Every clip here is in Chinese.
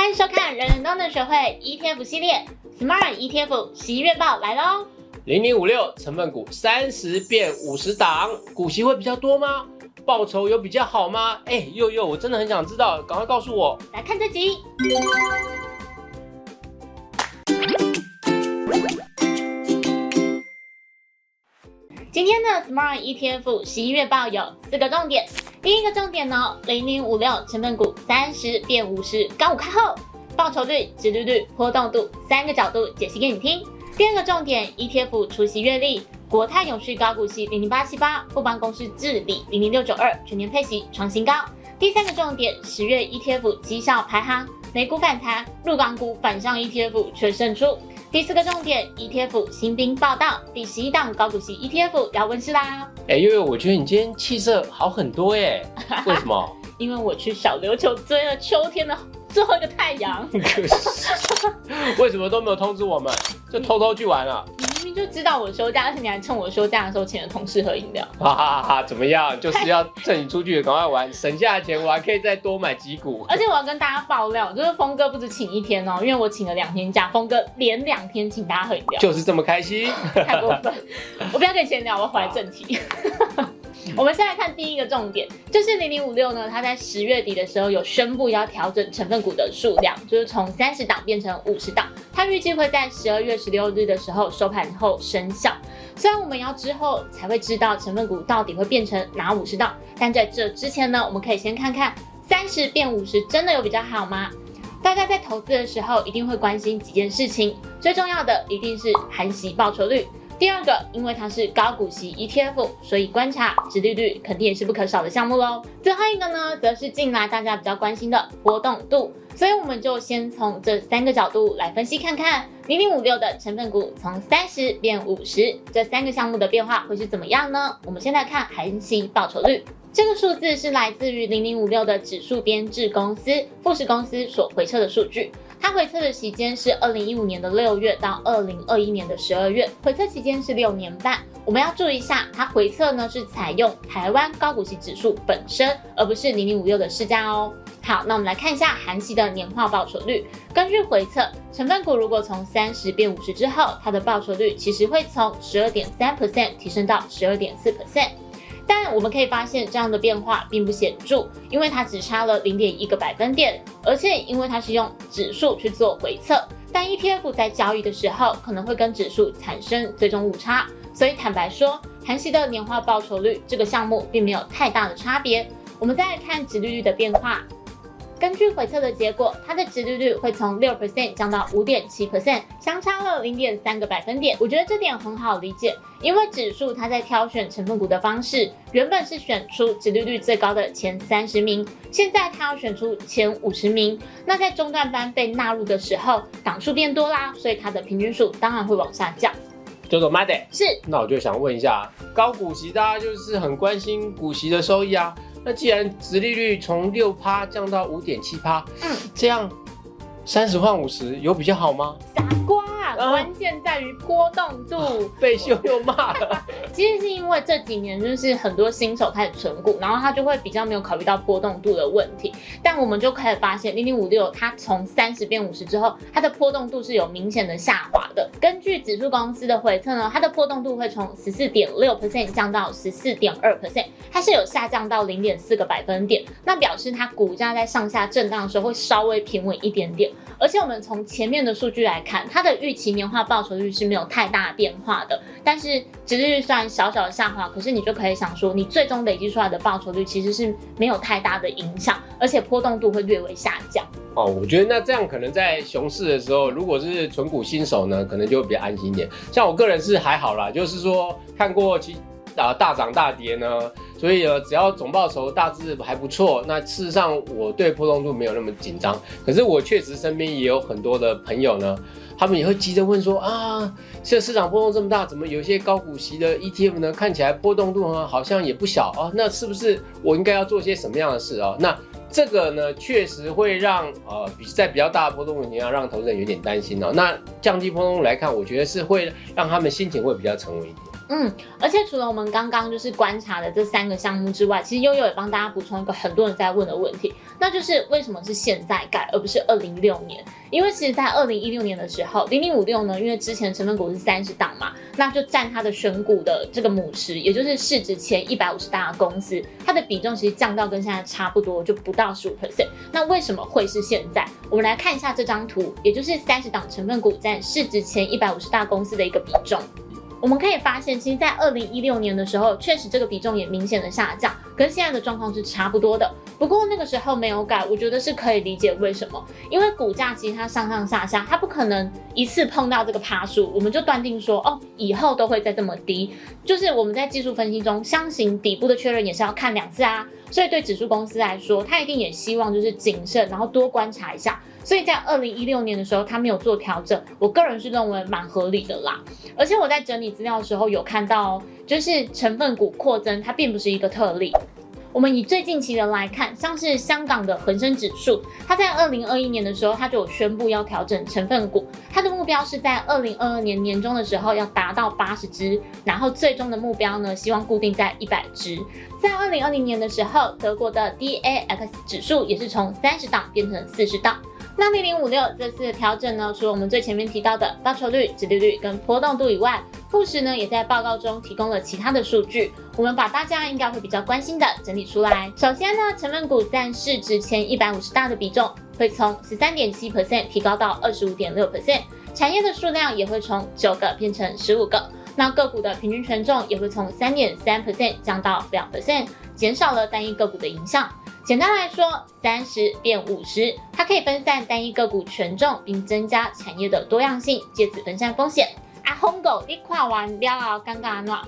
欢迎收看人人都能学会 ETF 系列 Smart ETF 十一月报来喽！零零五六成分股三十变五十档，股息会比较多吗？报酬有比较好吗？哎，佑佑，我真的很想知道，赶快告诉我。来看这集。今天的 Smart ETF 十一月报有四个重点。第一个重点呢，零零五六成分股三十变五十，高五开后，报酬率、殖利率、波动度三个角度解析给你听。第二个重点，ETF 除息月历，国泰永续高股息零零八七八，富邦公司治理零零六九二，全年配息创新高。第三个重点，十月 ETF 绩效排行，美股反弹，入港股反向 ETF 却胜出。第四个重点，ETF 新兵报道，第十一档高股息 ETF 要问世啦！哎，悠悠，我觉得你今天气色好很多耶，为什么？因为我去小琉球追了秋天的最后一个太阳。为什么都没有通知我们，就偷偷去玩了？你明明就知道我休假，而且你还趁我休假的时候请了同事喝饮料。哈哈哈！怎么样？就是要趁你出去赶快玩，省下钱，我还可以再多买几股。而且我要跟大家爆料，就是峰哥不止请一天哦，因为我请了两天假，峰哥连两天请大家喝饮料，就是这么开心，太过分！我不要跟你闲聊，我回来正题。我们先来看第一个重点，就是零零五六呢，它在十月底的时候有宣布要调整成分股的数量，就是从三十档变成五十档。它预计会在十二月十六日的时候收盘后生效。虽然我们要之后才会知道成分股到底会变成哪五十档，但在这之前呢，我们可以先看看三十变五十真的有比较好吗？大家在投资的时候一定会关心几件事情，最重要的一定是含息报酬率。第二个，因为它是高股息 ETF，所以观察殖利率肯定也是不可少的项目喽。最后一个呢，则是近来大家比较关心的波动度，所以我们就先从这三个角度来分析看看，零零五六的成分股从三十变五十，这三个项目的变化会是怎么样呢？我们先来看含息报酬率，这个数字是来自于零零五六的指数编制公司富士公司所回测的数据。它回测的期间是二零一五年的六月到二零二一年的十二月，回测期间是六年半。我们要注意一下，它回测呢是采用台湾高股息指数本身，而不是零零五六的市价哦。好，那我们来看一下韩系的年化报酬率。根据回测，成分股如果从三十变五十之后，它的报酬率其实会从十二点三 percent 提升到十二点四 percent。但我们可以发现，这样的变化并不显著，因为它只差了零点一个百分点，而且因为它是用指数去做回测，但 ETF 在交易的时候可能会跟指数产生最终误差，所以坦白说，韩系的年化报酬率这个项目并没有太大的差别。我们再来看殖利率的变化。根据回测的结果，它的值利率会从六 percent 降到五点七 percent，相差了零点三个百分点。我觉得这点很好理解，因为指数它在挑选成分股的方式，原本是选出值利率最高的前三十名，现在它要选出前五十名。那在中段班被纳入的时候，档数变多啦，所以它的平均数当然会往下降。叫做 m a d y 是，那我就想问一下，高股息大家就是很关心股息的收益啊。那既然殖利率从六趴降到五点七趴，嗯，这样三十换五十有比较好吗？傻瓜。关键在于波动度，被秀又骂了。其实是因为这几年就是很多新手开始存股，然后他就会比较没有考虑到波动度的问题。但我们就可以发现，零零五六它从三十变五十之后，它的波动度是有明显的下滑的。根据指数公司的回测呢，它的波动度会从十四点六 percent 降到十四点二 percent，它是有下降到零点四个百分点。那表示它股价在上下震荡的时候会稍微平稳一点点。而且我们从前面的数据来看，它的预期年化报酬率是没有太大变化的，但是值率虽然小小的下滑，可是你就可以想说，你最终累积出来的报酬率其实是没有太大的影响，而且波动度会略微下降。哦，我觉得那这样可能在熊市的时候，如果是纯股新手呢，可能就会比较安心一点。像我个人是还好啦，就是说看过其。啊，大涨大跌呢，所以呃，只要总报酬大致还不错，那事实上我对波动度没有那么紧张。可是我确实身边也有很多的朋友呢，他们也会急着问说啊，现在市场波动这么大，怎么有些高股息的 ETF 呢？看起来波动度呢好像也不小啊，那是不是我应该要做些什么样的事啊？那这个呢，确实会让呃比在比较大的波动情况下，让投资人有点担心哦。那降低波动来看，我觉得是会让他们心情会比较沉稳一点。嗯，而且除了我们刚刚就是观察的这三个项目之外，其实悠悠也帮大家补充一个很多人在问的问题，那就是为什么是现在改而不是二零一六年？因为其实，在二零一六年的时候，零零五六呢，因为之前成分股是三十档嘛，那就占它的选股的这个母池，也就是市值前一百五十大的公司，它的比重其实降到跟现在差不多，就不到十五 percent。那为什么会是现在？我们来看一下这张图，也就是三十档成分股占市值前一百五十大公司的一个比重。我们可以发现，其实，在二零一六年的时候，确实这个比重也明显的下降，跟现在的状况是差不多的。不过那个时候没有改，我觉得是可以理解为什么，因为股价其实它上上下下，它不可能一次碰到这个趴数，我们就断定说，哦，以后都会再这么低。就是我们在技术分析中，箱型底部的确认也是要看两次啊。所以对指数公司来说，它一定也希望就是谨慎，然后多观察一下。所以在二零一六年的时候，它没有做调整，我个人是认为蛮合理的啦。而且我在整理资料的时候有看到，就是成分股扩增，它并不是一个特例。我们以最近期的来看，像是香港的恒生指数，它在二零二一年的时候，它就有宣布要调整成分股，它的目标是在二零二二年年中的时候要达到八十只，然后最终的目标呢，希望固定在一百只。在二零二零年的时候，德国的 DAX 指数也是从三十档变成四十档。那零零五六这次的调整呢，除了我们最前面提到的报酬率、殖利率跟波动度以外，富时呢也在报告中提供了其他的数据，我们把大家应该会比较关心的整理出来。首先呢，成分股占市值前一百五十大的比重会从十三点七 percent 提高到二十五点六 percent，产业的数量也会从九个变成十五个，那个股的平均权重也会从三点三 percent 降到两 percent，减少了单一个股的影响。简单来说，三十变五十，它可以分散单一个股权重，并增加产业的多样性，借此分散风险。啊，红狗，你跨完了，尴尬吗？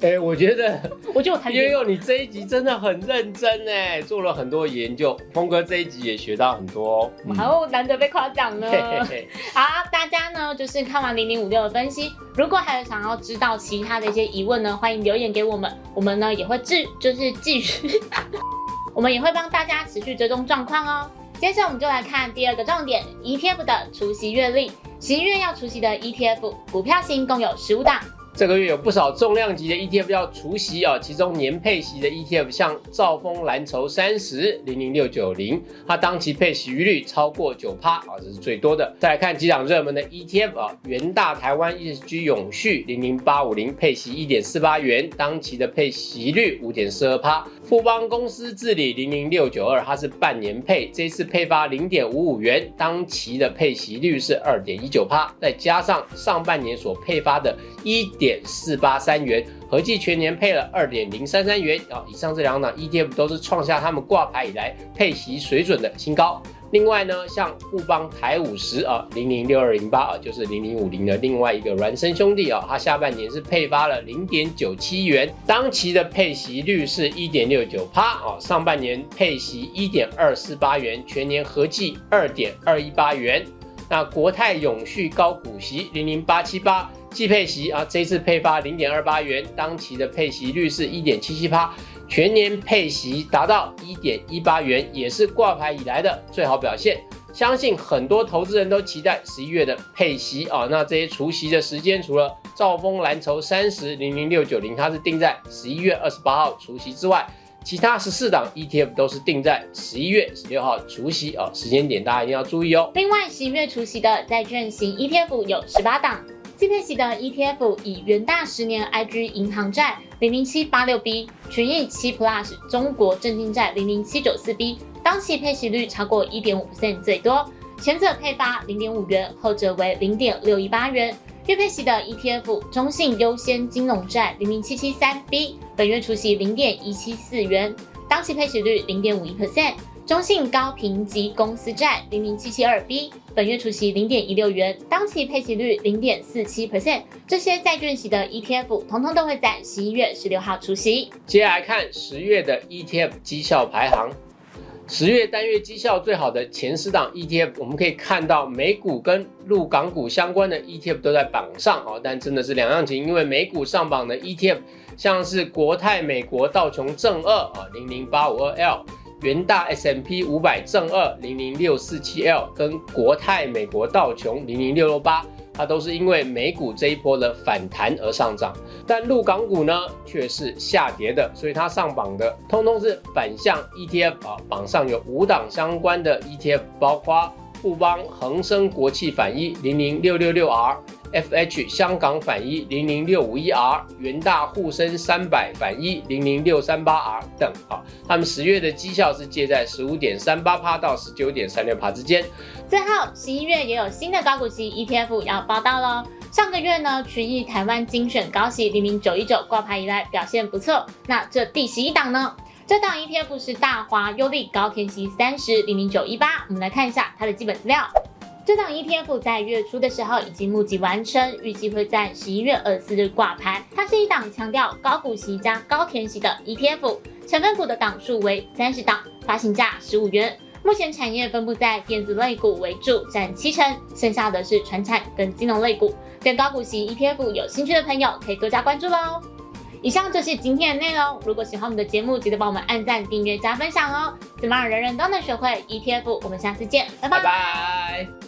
哎，我觉得，我觉得我悠悠，你这一集真的很认真哎，做了很多研究。峰哥这一集也学到很多哦，好难得被夸奖呢。好，大家呢就是看完零零五六的分析，如果还有想要知道其他的一些疑问呢，欢迎留言给我们，我们呢也会继就是继续。我们也会帮大家持续追踪状况哦。接着我们就来看第二个重点，ETF 的除夕月历。十一月要除息的 ETF 股票型共有十五档。这个月有不少重量级的 ETF 要除息啊，其中年配息的 ETF 像兆丰蓝筹三十零零六九零，它当期配息率超过九趴啊，这是最多的。再来看几档热门的 ETF 啊，元大台湾 ESG 永续零零八五零配息一点四八元，当期的配息率五点四二趴。富邦公司治理零零六九二，它是半年配，这次配发零点五五元，当期的配息率是二点一九趴，再加上上半年所配发的一点。点四八三元，合计全年配了二点零三三元啊！以上这两档 ETF 都是创下他们挂牌以来配息水准的新高。另外呢，像富邦台五十啊，零零六二零八啊，就是零零五零的另外一个孪生兄弟啊，它下半年是配发了零点九七元，当期的配息率是一点六九趴啊，上半年配息一点二四八元，全年合计二点二一八元。那国泰永续高股息零零八七八。季配息啊，这次配发零点二八元，当期的配息率是一点七七趴，全年配息达到一点一八元，也是挂牌以来的最好表现。相信很多投资人都期待十一月的配息啊。那这些除息的时间，除了兆丰蓝筹三十零零六九零，它是定在十一月二十八号除息之外，其他十四档 ETF 都是定在十一月十六号除息啊。时间点大家一定要注意哦。另外，十一月除息的债券型 ETF 有十八档。季配息的 ETF 以元大十年 IG 银行债零零七八六 B、群益七 Plus 中国证金债零零七九四 B，当期配息率超过一点五 percent 最多，前者配发零点五元，后者为零点六一八元。月配息的 ETF 中信优先金融债零零七七三 B，本月除息零点一七四元，当期配息率零点五一 percent。中信高评级公司债零零七七二 B，本月除息零点一六元，当期配息率零点四七 percent。这些债券型的 ETF，通通都会在十一月十六号除息。接下来看十月的 ETF 绩效排行，十月单月绩效最好的前十档 ETF，我们可以看到美股跟陆港股相关的 ETF 都在榜上哦，但真的是两样情，因为美股上榜的 ETF，像是国泰美国道琼正二啊零零八五二 L。元大 S M P 五百正二零零六四七 L 跟国泰美国道琼零零六六八它都是因为美股这一波的反弹而上涨，但陆港股呢却是下跌的，所以它上榜的通通是反向 ETF 啊，榜上有五档相关的 ETF，包括富邦恒生国际反一零零六六六 R。FH 香港反一零零六五一 R、元大沪深三百反一零零六三八 R 等啊，他们十月的绩效是介在十五点三八趴到十九点三六趴之间。最后十一月也有新的高股息 ETF 要报道喽。上个月呢，群益台湾精选高息零零九一九挂牌以来表现不错。那这第十一档呢？这档 ETF 是大华优利高天息三十零零九一八。我们来看一下它的基本资料。这档 ETF 在月初的时候已经募集完成，预计会在十一月二十四日挂牌。它是一档强调高股息加高填息的 ETF，成分股的档数为三十档，发行价十五元。目前产业分布在电子类股为主，占七成，剩下的是船产跟金融类股。对高股息 ETF 有兴趣的朋友可以多加关注喽。以上就是今天的内容。如果喜欢我们的节目，记得帮我们按赞、订阅、加分享哦。怎么让人人都能学会 ETF？我们下次见，拜拜。